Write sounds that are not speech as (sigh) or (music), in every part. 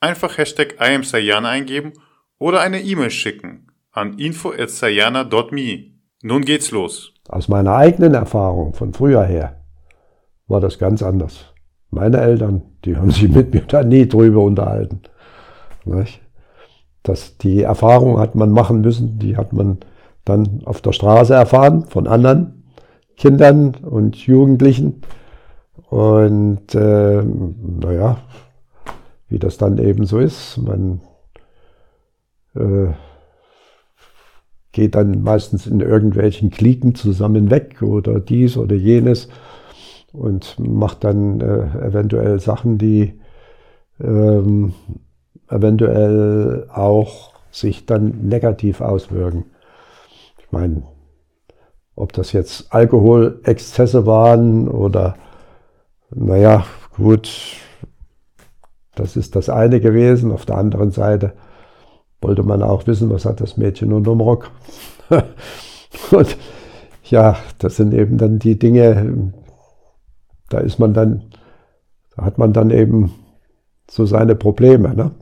Einfach Hashtag IamSayana eingeben oder eine E-Mail schicken an info.sayana.me. Nun geht's los. Aus meiner eigenen Erfahrung von früher her war das ganz anders. Meine Eltern, die haben sich mit mir da nie drüber unterhalten. Das, die Erfahrung hat man machen müssen, die hat man dann auf der Straße erfahren von anderen Kindern und Jugendlichen. Und äh, naja, wie das dann eben so ist, man äh, geht dann meistens in irgendwelchen Kliken zusammen weg oder dies oder jenes und macht dann äh, eventuell Sachen, die ähm, eventuell auch sich dann negativ auswirken. Ich meine, ob das jetzt Alkoholexzesse waren oder, naja, gut, das ist das eine gewesen. Auf der anderen Seite wollte man auch wissen, was hat das Mädchen unterm Rock. (laughs) Und ja, das sind eben dann die Dinge, da ist man dann, da hat man dann eben so seine Probleme. Ne?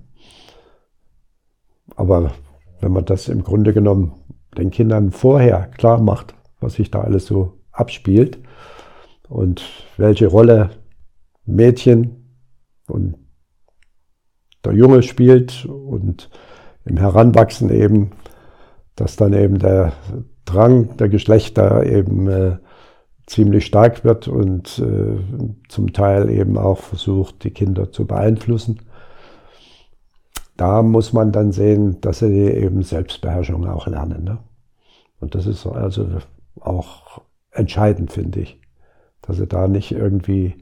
Aber wenn man das im Grunde genommen den Kindern vorher klar macht, was sich da alles so abspielt und welche Rolle Mädchen und der Junge spielt und im Heranwachsen eben, dass dann eben der Drang der Geschlechter eben äh, ziemlich stark wird und äh, zum Teil eben auch versucht, die Kinder zu beeinflussen. Da muss man dann sehen, dass sie eben Selbstbeherrschung auch lernen. Ne? Und das ist also auch entscheidend, finde ich, dass sie da nicht irgendwie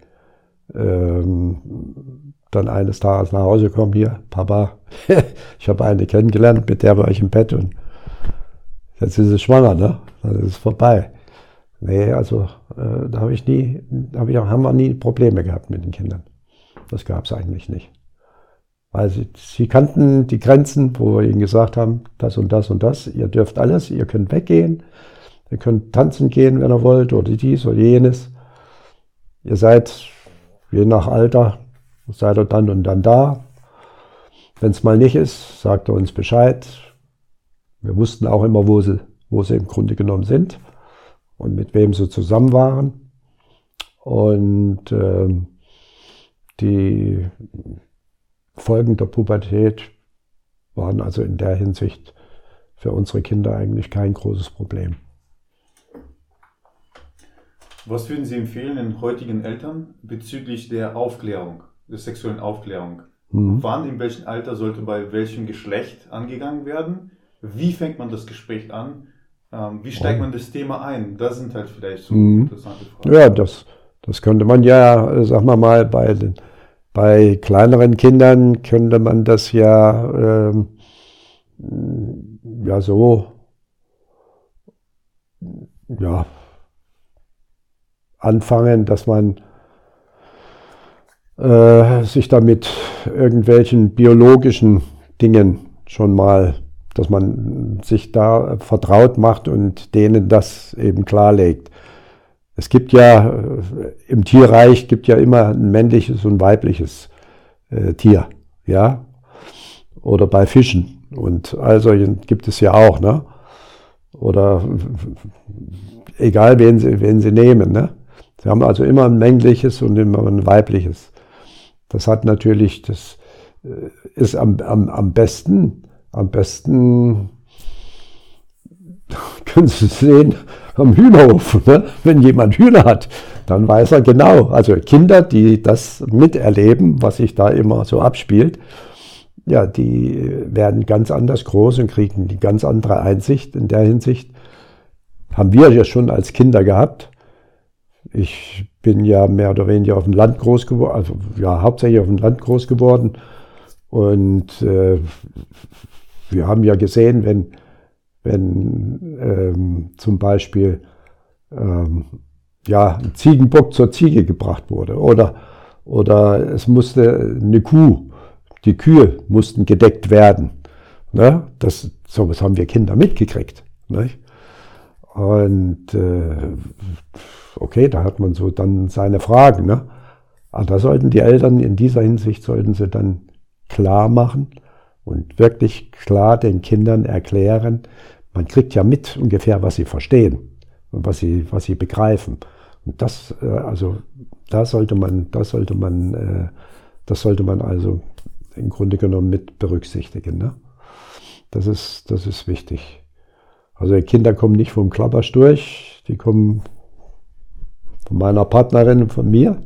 ähm, dann eines Tages nach Hause kommen, hier, Papa, (laughs) ich habe eine kennengelernt, mit der war ich im Bett und jetzt ist sie schwanger, ne? Dann ist es vorbei. Nee, also äh, da habe ich nie, hab ich, haben wir nie Probleme gehabt mit den Kindern. Das gab es eigentlich nicht. Weil sie, sie kannten die Grenzen, wo wir ihnen gesagt haben, das und das und das, ihr dürft alles, ihr könnt weggehen, ihr könnt tanzen gehen, wenn ihr wollt, oder dies oder jenes. Ihr seid, je nach Alter, seid ihr dann und dann da. Wenn es mal nicht ist, sagt er uns Bescheid. Wir wussten auch immer, wo sie, wo sie im Grunde genommen sind und mit wem sie zusammen waren. Und äh, die Folgen der Pubertät waren also in der Hinsicht für unsere Kinder eigentlich kein großes Problem. Was würden Sie empfehlen den heutigen Eltern bezüglich der Aufklärung, der sexuellen Aufklärung? Mhm. Wann, in welchem Alter sollte bei welchem Geschlecht angegangen werden? Wie fängt man das Gespräch an? Ähm, wie steigt man das Thema ein? Das sind halt vielleicht so mhm. interessante Fragen. Ja, das, das könnte man ja, sagen wir mal, bei, den, bei kleineren Kindern könnte man das ja, ähm, ja so, ja, anfangen, dass man äh, sich damit irgendwelchen biologischen Dingen schon mal dass man sich da vertraut macht und denen das eben klarlegt. Es gibt ja im Tierreich gibt ja immer ein männliches und weibliches äh, Tier, ja, oder bei Fischen und also gibt es ja auch, ne? Oder egal wen sie, wen sie nehmen, ne? Sie haben also immer ein männliches und immer ein weibliches. Das hat natürlich, das äh, ist am, am, am besten am besten (laughs) können Sie sehen am Hühnerhof. Ne? Wenn jemand Hühner hat, dann weiß er genau. Also Kinder, die das miterleben, was sich da immer so abspielt, ja, die werden ganz anders groß und kriegen die ganz andere Einsicht. In der Hinsicht haben wir ja schon als Kinder gehabt. Ich bin ja mehr oder weniger auf dem Land groß geworden, also ja, hauptsächlich auf dem Land groß geworden Und äh, wir haben ja gesehen, wenn, wenn ähm, zum Beispiel ähm, ja, ein Ziegenbock zur Ziege gebracht wurde oder, oder es musste eine Kuh, die Kühe mussten gedeckt werden. Ne? Das, sowas haben wir Kinder mitgekriegt. Nicht? Und äh, okay, da hat man so dann seine Fragen. Ne? Aber da sollten die Eltern in dieser Hinsicht, sollten sie dann klar machen und wirklich klar den Kindern erklären, man kriegt ja mit ungefähr, was sie verstehen und was sie, was sie begreifen. Und das, äh, also, da sollte man, da sollte man, äh, das sollte man also im Grunde genommen mit berücksichtigen. Ne? Das ist, das ist wichtig. Also die Kinder kommen nicht vom Klappersch durch, die kommen von meiner Partnerin und von mir,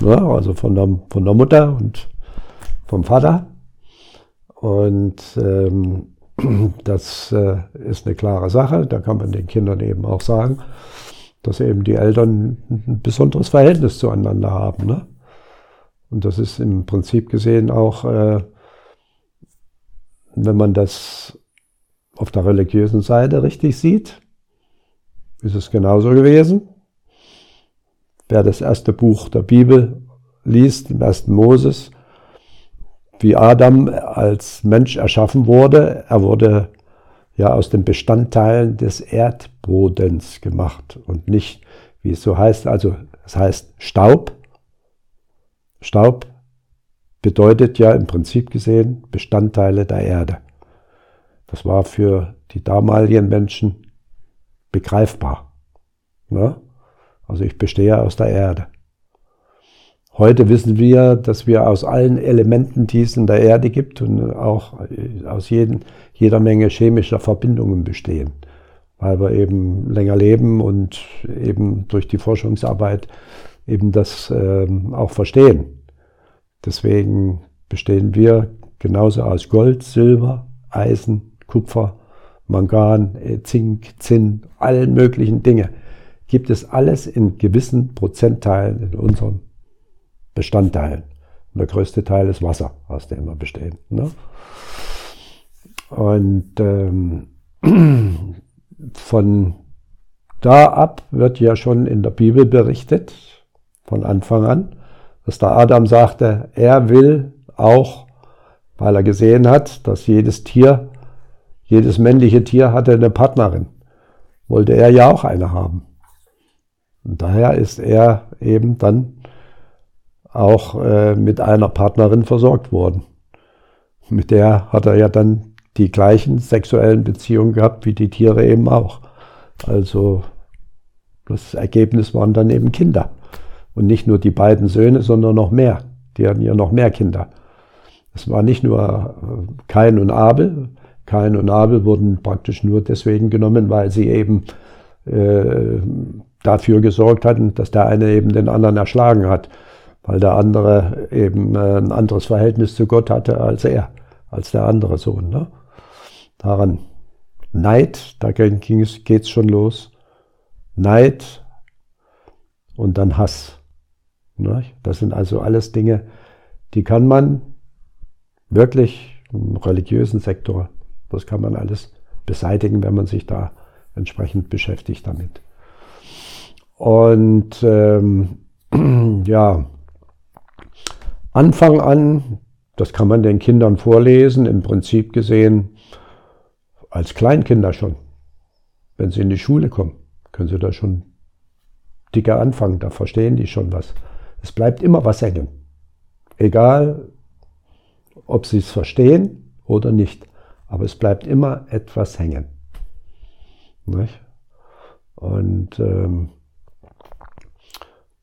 ne? also von der, von der Mutter und vom Vater. Und ähm, (clears throat) das äh, ist eine klare Sache. Da kann man den Kindern eben auch sagen, dass eben die Eltern ein besonderes Verhältnis zueinander haben. Ne? Und das ist im Prinzip gesehen auch, äh, wenn man das auf der religiösen Seite richtig sieht, ist es genauso gewesen. Wer das erste Buch der Bibel liest, im ersten Moses, wie Adam als Mensch erschaffen wurde, er wurde ja aus den Bestandteilen des Erdbodens gemacht und nicht, wie es so heißt, also es heißt Staub. Staub bedeutet ja im Prinzip gesehen Bestandteile der Erde. Das war für die damaligen Menschen begreifbar. Ne? Also ich bestehe aus der Erde. Heute wissen wir, dass wir aus allen Elementen, die es in der Erde gibt und auch aus jeden, jeder Menge chemischer Verbindungen bestehen, weil wir eben länger leben und eben durch die Forschungsarbeit eben das äh, auch verstehen. Deswegen bestehen wir genauso aus Gold, Silber, Eisen, Kupfer, Mangan, äh, Zink, Zinn, allen möglichen Dinge. Gibt es alles in gewissen Prozentteilen in unserem Bestandteilen. Und der größte Teil ist Wasser, aus dem wir bestehen. Ne? Und ähm, (clears throat) von da ab wird ja schon in der Bibel berichtet, von Anfang an, dass der Adam sagte, er will auch, weil er gesehen hat, dass jedes Tier jedes männliche Tier hatte eine Partnerin. Wollte er ja auch eine haben. Und daher ist er eben dann auch äh, mit einer Partnerin versorgt worden. Mit der hat er ja dann die gleichen sexuellen Beziehungen gehabt wie die Tiere eben auch. Also das Ergebnis waren dann eben Kinder. Und nicht nur die beiden Söhne, sondern noch mehr. Die hatten ja noch mehr Kinder. Es war nicht nur äh, Kain und Abel, Kain und Abel wurden praktisch nur deswegen genommen, weil sie eben äh, dafür gesorgt hatten, dass der eine eben den anderen erschlagen hat, weil der andere eben äh, ein anderes Verhältnis zu Gott hatte als er, als der andere Sohn. Ne? Daran Neid, da geht es schon los. Neid und dann Hass. Ne? Das sind also alles Dinge, die kann man wirklich im religiösen Sektor das kann man alles beseitigen, wenn man sich da entsprechend beschäftigt damit. Und ähm, (clears throat) ja, Anfang an, das kann man den Kindern vorlesen, im Prinzip gesehen, als Kleinkinder schon. Wenn sie in die Schule kommen, können sie da schon dicker anfangen, da verstehen die schon was. Es bleibt immer was hängen. Egal, ob sie es verstehen oder nicht aber es bleibt immer etwas hängen. Nicht? Und ähm,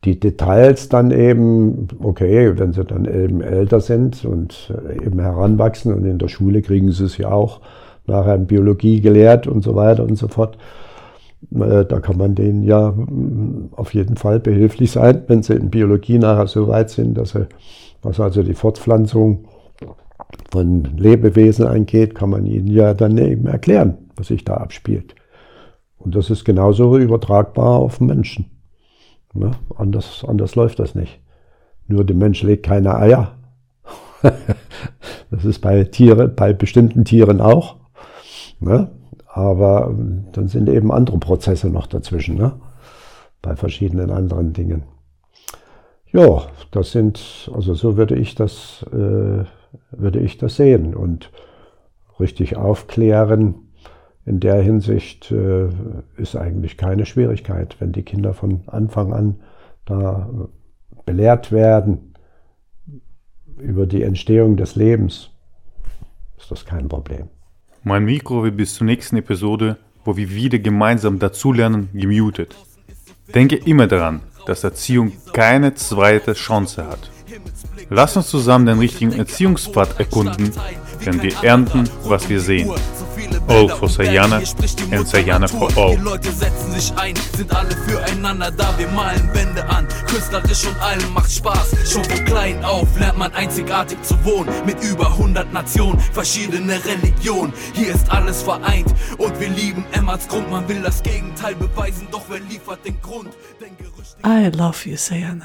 die Details dann eben, okay, wenn sie dann eben älter sind und äh, eben heranwachsen und in der Schule kriegen sie es ja auch nachher in Biologie gelehrt und so weiter und so fort. Äh, da kann man denen ja mm, auf jeden Fall behilflich sein, wenn sie in Biologie nachher so weit sind, dass sie, was also die Fortpflanzung von Lebewesen angeht, kann man ihnen ja dann eben erklären, was sich da abspielt. Und das ist genauso übertragbar auf Menschen. Ja, anders, anders läuft das nicht. Nur der Mensch legt keine Eier, (laughs) Das ist bei Tiere, bei bestimmten Tieren auch. Ne? Aber ähm, dann sind eben andere Prozesse noch dazwischen, ne? bei verschiedenen anderen Dingen. Ja, das sind, also so würde ich das, äh, würde ich das sehen und richtig aufklären. In der Hinsicht äh, ist eigentlich keine Schwierigkeit, wenn die Kinder von Anfang an da belehrt werden über die Entstehung des Lebens, ist das kein Problem. Mein Mikro wird bis zur nächsten Episode, wo wir wieder gemeinsam dazulernen, gemutet. Denke immer daran, dass Erziehung keine zweite Chance hat. Lass uns zusammen den richtigen Erziehungspfad erkunden, denn wir ernten, was wir sehen. All for Sayana and Sayana for all. Die Leute setzen sich ein, sind alle füreinander da. Wir malen Wände an, künstlerisch und allem macht Spaß. Schon von klein auf lernt man einzigartig zu wohnen. Mit über 100 Nationen, verschiedene Religionen. Hier ist alles vereint und wir lieben Emmerts Grund. Man will das Gegenteil beweisen, doch wer liefert den Grund? I love you, Sayana.